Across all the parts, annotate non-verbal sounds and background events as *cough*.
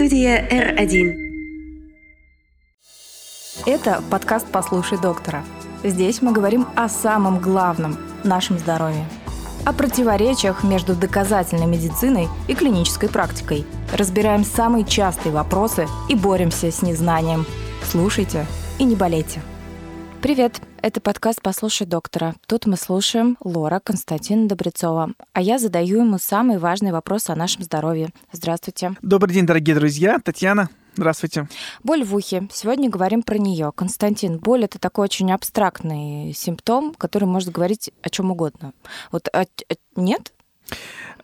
Студия R1. Это подкаст «Послушай доктора». Здесь мы говорим о самом главном – нашем здоровье. О противоречиях между доказательной медициной и клинической практикой. Разбираем самые частые вопросы и боремся с незнанием. Слушайте и не болейте. Привет, это подкаст «Послушай доктора». Тут мы слушаем Лора Константина Добрецова, а я задаю ему самые важные вопросы о нашем здоровье. Здравствуйте. Добрый день, дорогие друзья. Татьяна, здравствуйте. Боль в ухе. Сегодня говорим про нее. Константин, боль это такой очень абстрактный симптом, который может говорить о чем угодно. Вот а, а, нет?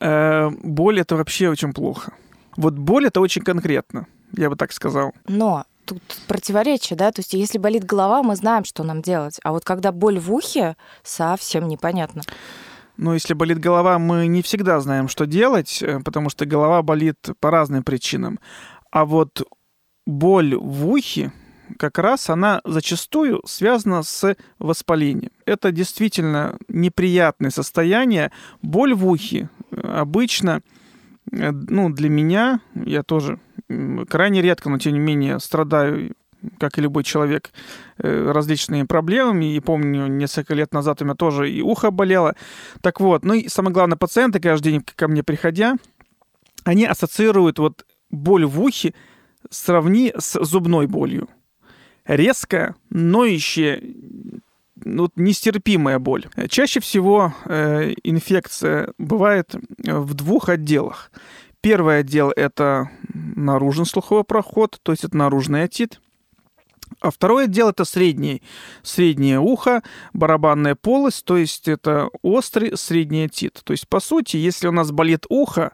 Э, боль это вообще очень плохо. Вот боль это очень конкретно, я бы так сказал. Но тут противоречие, да, то есть если болит голова, мы знаем, что нам делать, а вот когда боль в ухе, совсем непонятно. Но если болит голова, мы не всегда знаем, что делать, э, потому что голова болит по разным причинам. А вот боль в ухе, как раз она зачастую связана с воспалением. Это действительно неприятное состояние. Боль в ухе э, обычно, ну, для меня, я тоже крайне редко, но тем не менее страдаю как и любой человек, э, различными проблемами. И помню, несколько лет назад у меня тоже и ухо болело. Так вот, ну и самое главное, пациенты каждый день ко мне приходя, они ассоциируют вот боль в ухе сравни с зубной болью. Резкая, ноющая, ну, нестерпимая боль. Чаще всего э, инфекция бывает в двух отделах. Первый отдел – это наружный слуховой проход, то есть это наружный отит. А второй отдел – это средний, среднее ухо, барабанная полость, то есть это острый средний отит. То есть, по сути, если у нас болит ухо,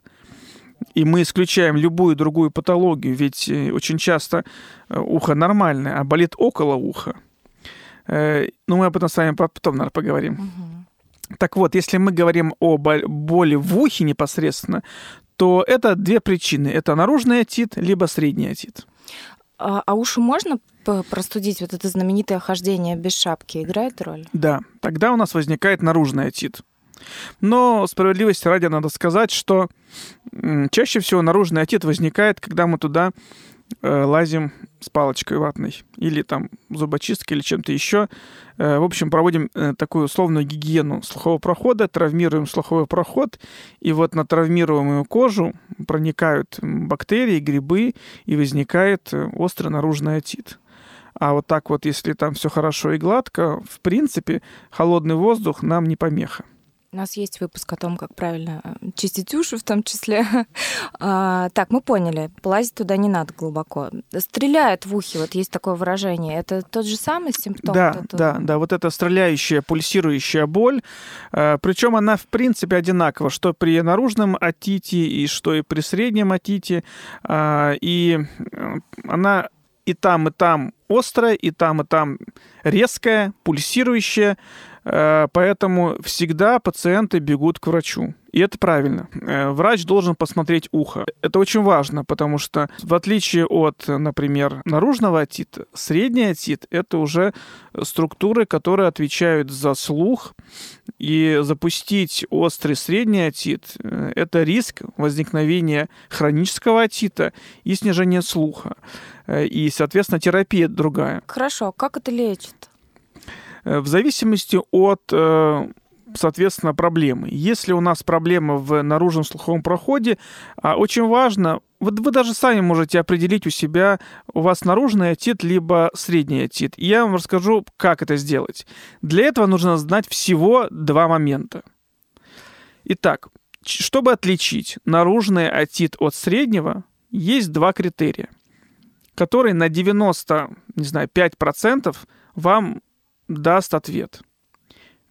и мы исключаем любую другую патологию, ведь э, очень часто э, ухо нормальное, а болит около уха. Э, ну, мы об этом с вами потом, наверное, поговорим. Угу. Так вот, если мы говорим о боли в ухе непосредственно, то это две причины. Это наружный отит, либо средний отит. А, а уши можно простудить? Вот это знаменитое хождение без шапки играет роль? Да, тогда у нас возникает наружный отит. Но справедливости ради надо сказать, что чаще всего наружный отит возникает, когда мы туда лазим с палочкой ватной или там зубочисткой или чем-то еще. Э, в общем, проводим э, такую условную гигиену слухового прохода, травмируем слуховой проход, и вот на травмируемую кожу проникают бактерии, грибы, и возникает острый наружный отит. А вот так вот, если там все хорошо и гладко, в принципе, холодный воздух нам не помеха. У нас есть выпуск о том, как правильно э, чистить уши в том числе. *laughs* а, так, мы поняли, полазить туда не надо глубоко. Стреляет в ухе, вот есть такое выражение. Это тот же самый симптом? Да, вот да, да. Вот эта стреляющая, пульсирующая боль. Э, Причем она, в принципе, одинакова, что при наружном отите и что и при среднем отите. А, и э, она и там, и там острая, и там, и там резкая, пульсирующая. Э, поэтому всегда пациенты бегут к врачу. И это правильно. Э, врач должен посмотреть ухо. Это очень важно, потому что в отличие от, например, наружного отита, средний отит — это уже структуры, которые отвечают за слух. И запустить острый средний отит э, — это риск возникновения хронического отита и снижения слуха. И, соответственно, терапия другая. Хорошо. Как это лечит? Э, в зависимости от э, соответственно, проблемы. Если у нас проблема в наружном слуховом проходе, а, очень важно, вот вы даже сами можете определить у себя, у вас наружный отит, либо средний отит. Я вам расскажу, как это сделать. Для этого нужно знать всего два момента. Итак, чтобы отличить наружный отит от среднего, есть два критерия, которые на 90, не знаю, 5% вам даст ответ.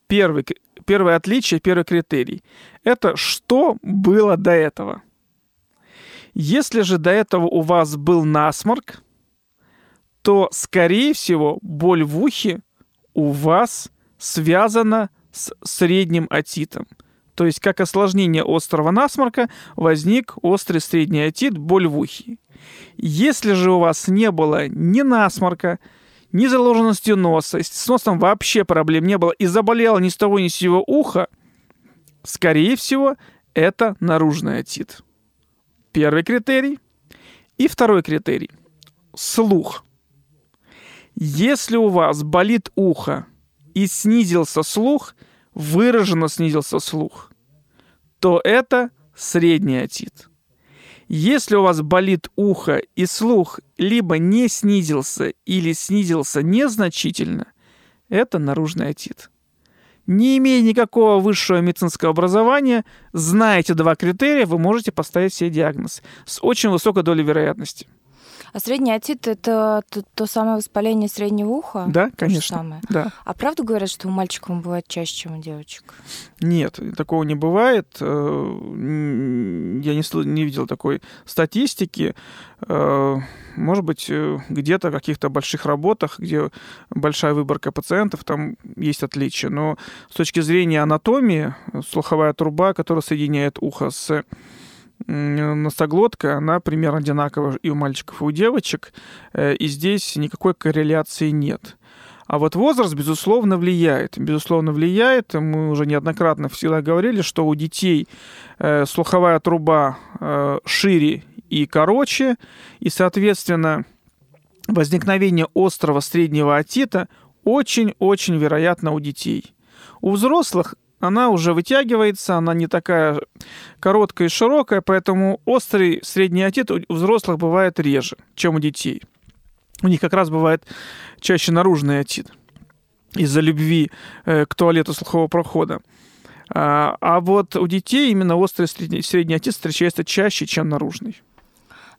Первый, первое отличие, первый критерий – это что было до этого. Если же до этого у вас был насморк, то, скорее всего, боль в ухе у вас связана с средним отитом. То есть, как осложнение острого насморка, возник острый средний отит, боль в ухе. Если же у вас не было ни насморка, ни заложенностью носа, с носом вообще проблем не было, и заболело ни с того ни с сего уха, скорее всего, это наружный отит. Первый критерий. И второй критерий – слух. Если у вас болит ухо и снизился слух, выраженно снизился слух, то это средний отит. Если у вас болит ухо и слух либо не снизился или снизился незначительно, это наружный отит. Не имея никакого высшего медицинского образования, знаете два критерия, вы можете поставить себе диагноз с очень высокой долей вероятности. А средний отит это то, то самое воспаление среднего уха? Да, конечно. Самое. Да. А правда говорят, что у мальчиков он бывает чаще, чем у девочек? Нет, такого не бывает. Э, я не, не видел такой статистики. Э, может быть, э, где-то в каких-то больших работах, где большая выборка пациентов, там есть отличия. Но с точки зрения анатомии, слуховая труба, которая соединяет ухо с носоглотка, она примерно одинакова и у мальчиков, и у девочек, э, и здесь никакой корреляции нет. А вот возраст, безусловно, влияет. Безусловно, влияет. Мы уже неоднократно всегда говорили, что у детей э, слуховая труба э, шире и короче, и, соответственно, возникновение острого среднего отита очень-очень вероятно у детей. У взрослых она уже вытягивается, она не такая короткая и широкая, поэтому острый средний отит у взрослых бывает реже, чем у детей. У них как раз бывает чаще наружный отит из-за любви э, к туалету слухового прохода. А, а вот у детей именно острый средний, средний отит встречается чаще, чем наружный.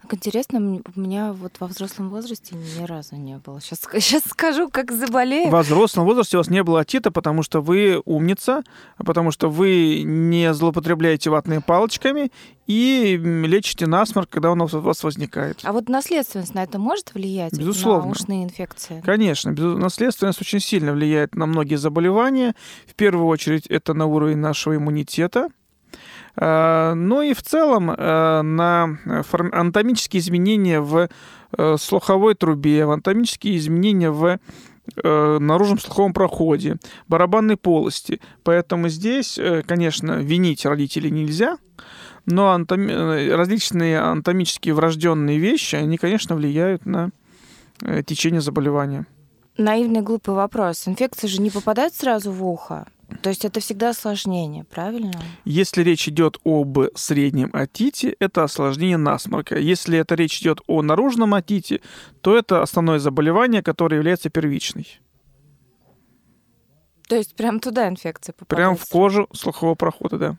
Так интересно, у меня вот во взрослом возрасте ни разу не было. Сейчас, сейчас *laughs* скажу, как заболею. Во взрослом возрасте у вас не было отита, потому что вы умница, потому что вы не злоупотребляете ватными палочками и лечите насморк, когда он у вас возникает. А вот наследственность на это может влиять? Безусловно. На ушные инфекции? Конечно. Наследственность очень сильно влияет на многие заболевания. В первую очередь это на уровень нашего иммунитета – ну и в целом э, на анатомические изменения в э, слуховой трубе, в анатомические изменения в наружном слуховом проходе, барабанной полости. Поэтому здесь, конечно, винить родителей нельзя, но анатом... различные анатомические врожденные вещи, они, конечно, влияют на течение заболевания. Наивный глупый вопрос. Инфекция же не попадает сразу в ухо. То есть это всегда осложнение, правильно? Если речь идет об среднем отите, это осложнение насморка. Если это речь идет о наружном отите, то это основное заболевание, которое является первичной. То есть прям туда инфекция попадает? Прям в кожу слухового прохода, да.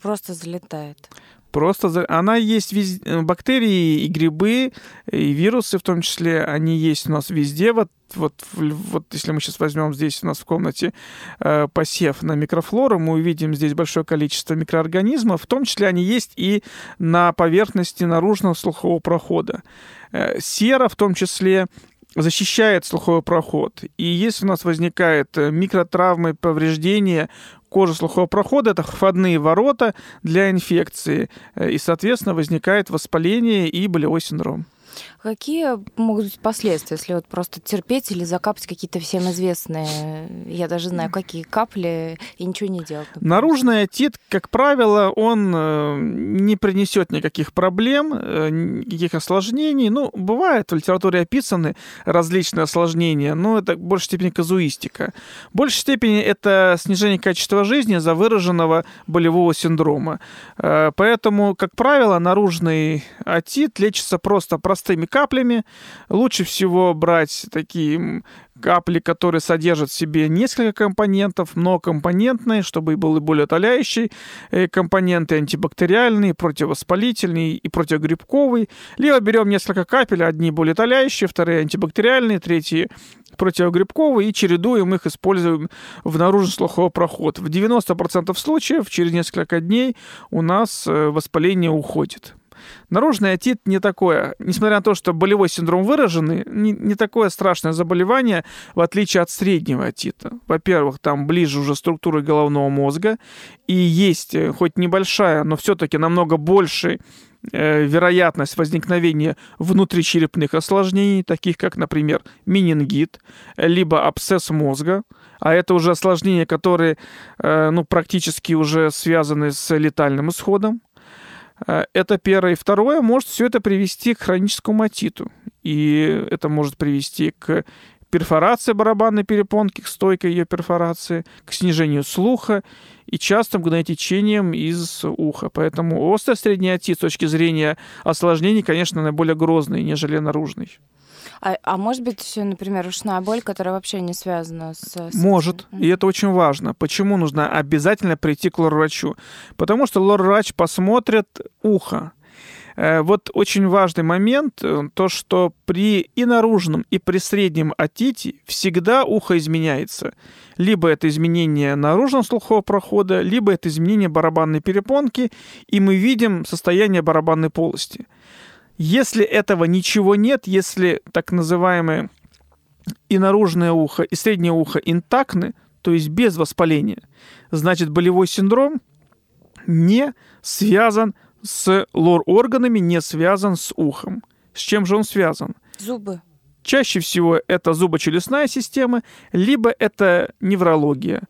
Просто залетает. Просто она есть везде. Э, бактерии и грибы, и вирусы в том числе, они есть у нас везде. Вот, вот, вот если мы сейчас возьмем здесь у нас в комнате э, посев на микрофлору, мы увидим здесь большое количество микроорганизмов, в том числе они есть и на поверхности наружного слухового прохода. Э, сера в том числе защищает слуховой проход. И если у нас возникает э, микротравмы, повреждения кожи слухового прохода, это входные ворота для инфекции. Э, и, соответственно, возникает воспаление и болевой синдром. Какие могут быть последствия, если вот просто терпеть или закапать какие-то всем известные, я даже знаю, какие капли, и ничего не делать? Например. Наружный отит, как правило, он э, не принесет никаких проблем, э, никаких осложнений. Ну, бывает, в литературе описаны различные осложнения, но это в большей степени казуистика. В большей степени это снижение качества жизни за выраженного болевого синдрома. Э, поэтому, как правило, наружный отит лечится просто простыми каплями. Лучше всего брать такие капли, которые содержат в себе несколько компонентов, многокомпонентные, чтобы были более утоляющие э, компоненты, антибактериальные, противовоспалительные и противогрибковые. Либо берем несколько капель, одни более утоляющие, вторые антибактериальные, третьи противогрибковые, и чередуем их, используем в наружный слуховой проход. В 90% случаев через несколько дней у нас э, воспаление уходит. Наружный отит не такое, несмотря на то, что болевой синдром выраженный, не, не такое страшное заболевание, в отличие от среднего отита. Во-первых, там ближе уже структуры головного мозга, и есть э, хоть небольшая, но все-таки намного больше э, вероятность возникновения внутричерепных осложнений, таких как, например, менингит, либо абсцесс мозга, а это уже осложнения, которые э, ну, практически уже связаны с летальным исходом. Э, это первое. И второе, может все это привести к хроническому отиту. И это может привести к перфорации барабанной перепонки, к стойкой ее перфорации, к снижению слуха и частым гнотечением из уха. Поэтому острый средний отит с точки зрения осложнений, конечно, наиболее грозный, нежели наружный. А, а может быть, например, ушная боль, которая вообще не связана с... с может, этим? и это очень важно. Почему нужно обязательно прийти к лор-врачу? Потому что лор-врач посмотрит ухо. Э, вот очень важный момент, э, то, что при и наружном, и при среднем отите всегда ухо изменяется. Либо это изменение наружного слухового прохода, либо это изменение барабанной перепонки, и мы видим состояние барабанной полости. Если этого ничего нет, если так называемое и наружное ухо, и среднее ухо интактны, то есть без воспаления, значит болевой синдром не связан с лор-органами, не связан с ухом. С чем же он связан? Зубы. Чаще всего это зубочелюстная система, либо это неврология.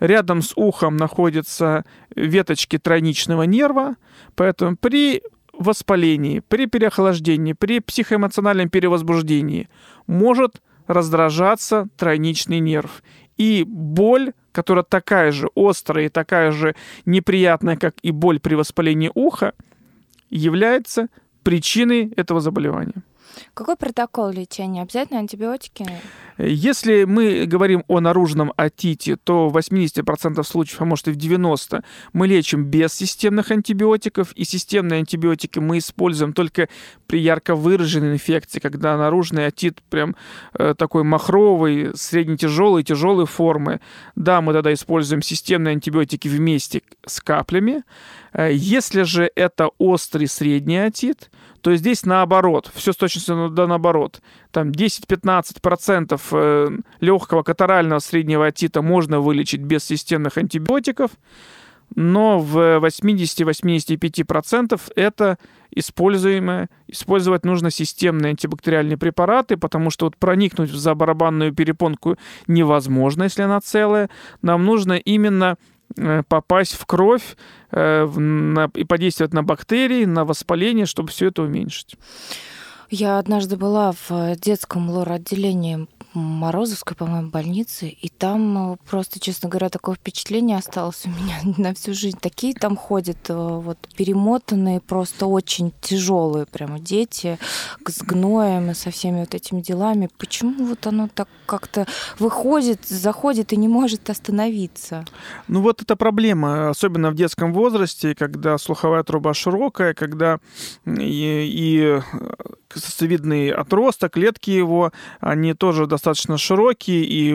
Рядом с ухом находятся веточки тройничного нерва, поэтому при воспалении, при переохлаждении, при психоэмоциональном перевозбуждении может раздражаться тройничный нерв. И боль, которая такая же острая и такая же неприятная, как и боль при воспалении уха, является причиной этого заболевания. Какой протокол лечения? Обязательно антибиотики? Если мы говорим о наружном отите, то в 80% случаев, а может и в 90%, мы лечим без системных антибиотиков, и системные антибиотики мы используем только при ярко выраженной инфекции, когда наружный отит прям э, такой махровый, средне-тяжелой, тяжелой формы. Да, мы тогда используем системные антибиотики вместе с каплями. Э, если же это острый средний отит, то здесь наоборот, все с точностью да наоборот. Там 10-15% э, легкого катарального среднего отита можно вылечить без системных антибиотиков, но в 80-85% это используемое. Использовать нужно системные антибактериальные препараты, потому что вот проникнуть в забарабанную перепонку невозможно, если она целая. Нам нужно именно попасть в кровь э, и подействовать на бактерии, на воспаление, чтобы все это уменьшить. Я однажды была в детском лор-отделении Морозовской, по-моему, больнице, и там э, просто, честно говоря, такое впечатление осталось у меня *laughs* на всю жизнь. Такие там ходят э, вот перемотанные, просто очень тяжелые прямо дети с гноем и со всеми вот этими делами. Почему вот оно так как-то выходит, заходит и не может остановиться? Ну вот это проблема, особенно в детском возрасте, когда слуховая труба широкая, когда и, и сосцевидный отросток, клетки его, они тоже достаточно широкие, и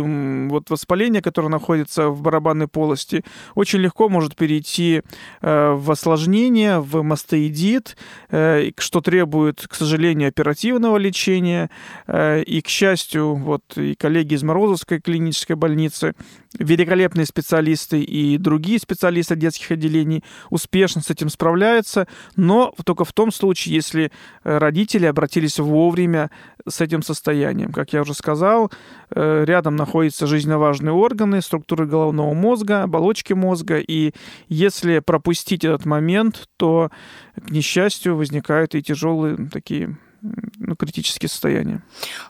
вот воспаление, которое находится в барабанной полости, очень легко может перейти э, в осложнение, в мастоидит, э, что требует, к сожалению, оперативного лечения. Э, и, к счастью, вот и коллеги из Морозовской клинической больницы, великолепные специалисты и другие специалисты детских отделений успешно с этим справляются, но только в том случае, если родители обратились обратились вовремя с этим состоянием. Как я уже сказал, э, рядом находятся жизненно важные органы, структуры головного мозга, оболочки мозга, и если пропустить этот момент, то, к несчастью, возникают и тяжелые такие ну, критические состояния.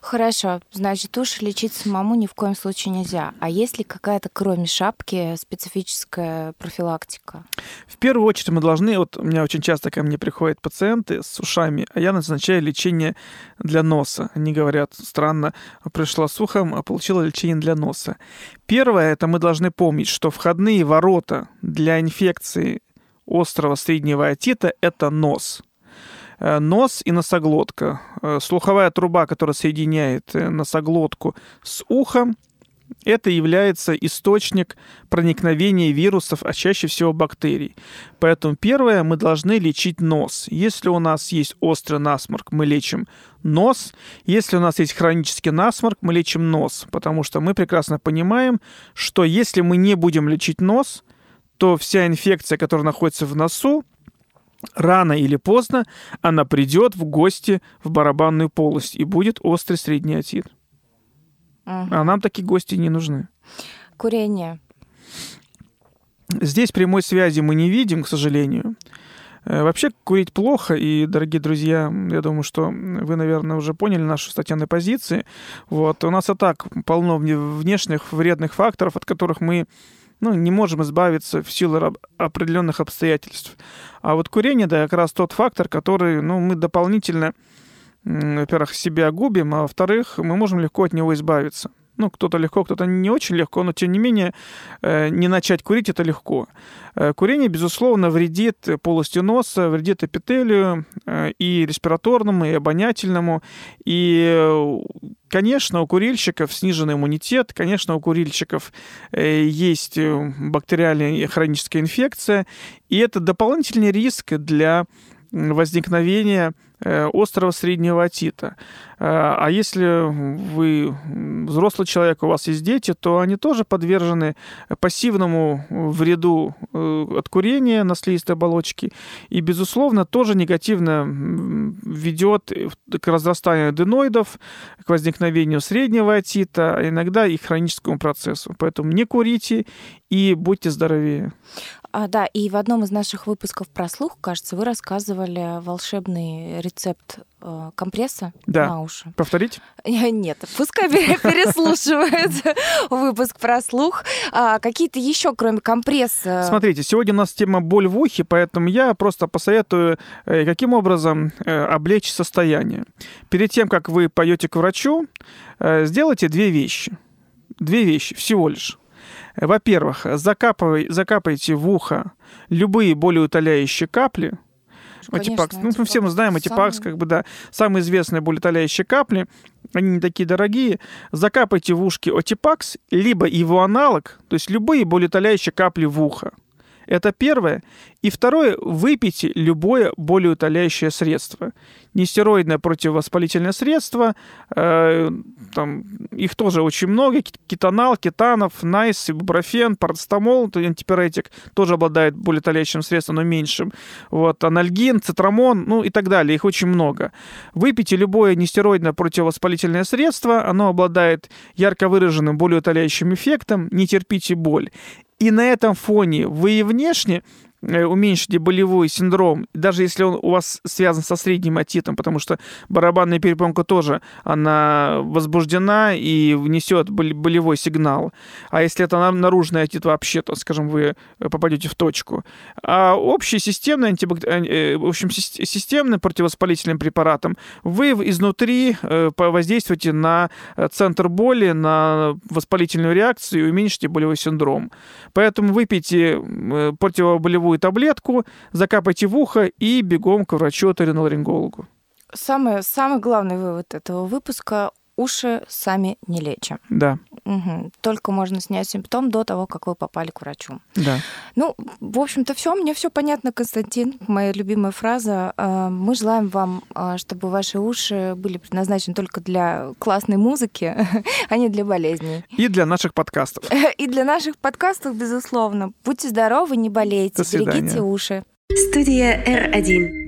Хорошо. Значит, уши лечить самому ни в коем случае нельзя. А есть ли какая-то, кроме шапки, специфическая профилактика? В первую очередь мы должны... Вот у меня очень часто ко мне приходят пациенты с ушами, а я назначаю лечение для носа. Они говорят, странно, пришла с ухом, а получила лечение для носа. Первое, это мы должны помнить, что входные ворота для инфекции острого среднего отита – это нос – нос и носоглотка. Э, слуховая труба, которая соединяет э, носоглотку с ухом, это является источник проникновения вирусов, а чаще всего бактерий. Поэтому первое, мы должны лечить нос. Если у нас есть острый насморк, мы лечим нос. Если у нас есть хронический насморк, мы лечим нос. Потому что мы прекрасно понимаем, что если мы не будем лечить нос, то вся инфекция, которая находится в носу, рано или поздно она придет в гости в барабанную полость и будет острый средний отит. Угу. А нам такие гости не нужны. Курение. Здесь прямой связи мы не видим, к сожалению. Вообще курить плохо, и, дорогие друзья, я думаю, что вы, наверное, уже поняли нашу статьяной позиции. Вот. У нас и так полно внешних вредных факторов, от которых мы ну, не можем избавиться в силу определенных обстоятельств. А вот курение, да, как раз тот фактор, который, ну, мы дополнительно, во-первых, себя губим, а во-вторых, мы можем легко от него избавиться. Ну, кто-то легко, кто-то не очень легко, но тем не менее э, не начать курить это легко. Э, курение, безусловно, вредит полости носа, вредит эпителию э, и респираторному, и обонятельному. И, конечно, у курильщиков сниженный иммунитет, конечно, у курильщиков есть бактериальная и хроническая инфекция, и это дополнительный риск для возникновения Э, острого среднего отита. Э, а если вы взрослый человек, у вас есть дети, то они тоже подвержены пассивному вреду э, от курения на слизистой оболочке и, безусловно, тоже негативно ведет к разрастанию аденоидов, к возникновению среднего отита, а иногда и хроническому процессу. Поэтому не курите и будьте здоровее. А, да, и в одном из наших выпусков про слух, кажется, вы рассказывали волшебный рецепт э, компресса да. на уши. Повторить? *laughs* Нет, пускай *laughs* переслушивает *laughs* выпуск про слух. А, какие-то еще, кроме компресса? Смотрите, сегодня у нас тема боль в ухе, поэтому я просто посоветую, э, каким образом э, облечь состояние. Перед тем, как вы пойдете к врачу, сделайте две вещи. Две вещи всего лишь. Во-первых, закапывай, закапайте в ухо любые болеутоляющие капли. Антипакс. Ну, мы все мы знаем Антипакс, самый... как бы, да, самые известные болеутоляющие капли. Они не такие дорогие. Закапайте в ушки Отипакс, либо его аналог, то есть любые болеутоляющие капли в ухо. Это первое. И второе, выпейте любое болеутоляющее средство. Нестероидное противовоспалительное средство, э, там, их тоже очень много, кетонал, кетанов, найс, ибупрофен, парацетамол, антипиретик, тоже обладает болеутоляющим средством, но меньшим. Вот, анальгин, цитрамон, ну и так далее, их очень много. Выпейте любое нестероидное противовоспалительное средство, оно обладает ярко выраженным болеутоляющим эффектом, не терпите боль. И на этом фоне вы и внешне уменьшите болевой синдром, даже если он у вас связан со средним отитом, потому что барабанная перепонка тоже, она возбуждена и внесет болевой сигнал. А если это наружный отит вообще, то, скажем, вы попадете в точку. А общий системный, антибак... Э, э, в общем, системным противовоспалительным препаратом вы изнутри воздействуете на центр боли, на воспалительную реакцию и уменьшите болевой синдром. Поэтому выпейте противоболевую любую таблетку, закапайте в ухо и бегом к врачу-оториноларингологу. Самый, самый главный вывод этого выпуска уши сами не лечат. Да. Угу. Только можно снять симптом до того, как вы попали к врачу. Да. Ну, в общем-то, все. Мне все понятно, Константин. Моя любимая фраза. А, мы желаем вам, а, чтобы ваши уши были предназначены только для классной музыки, *laughs* а не для болезней. И для наших подкастов. *laughs* И для наших подкастов, безусловно. Будьте здоровы, не болейте, берегите уши. Студия R1.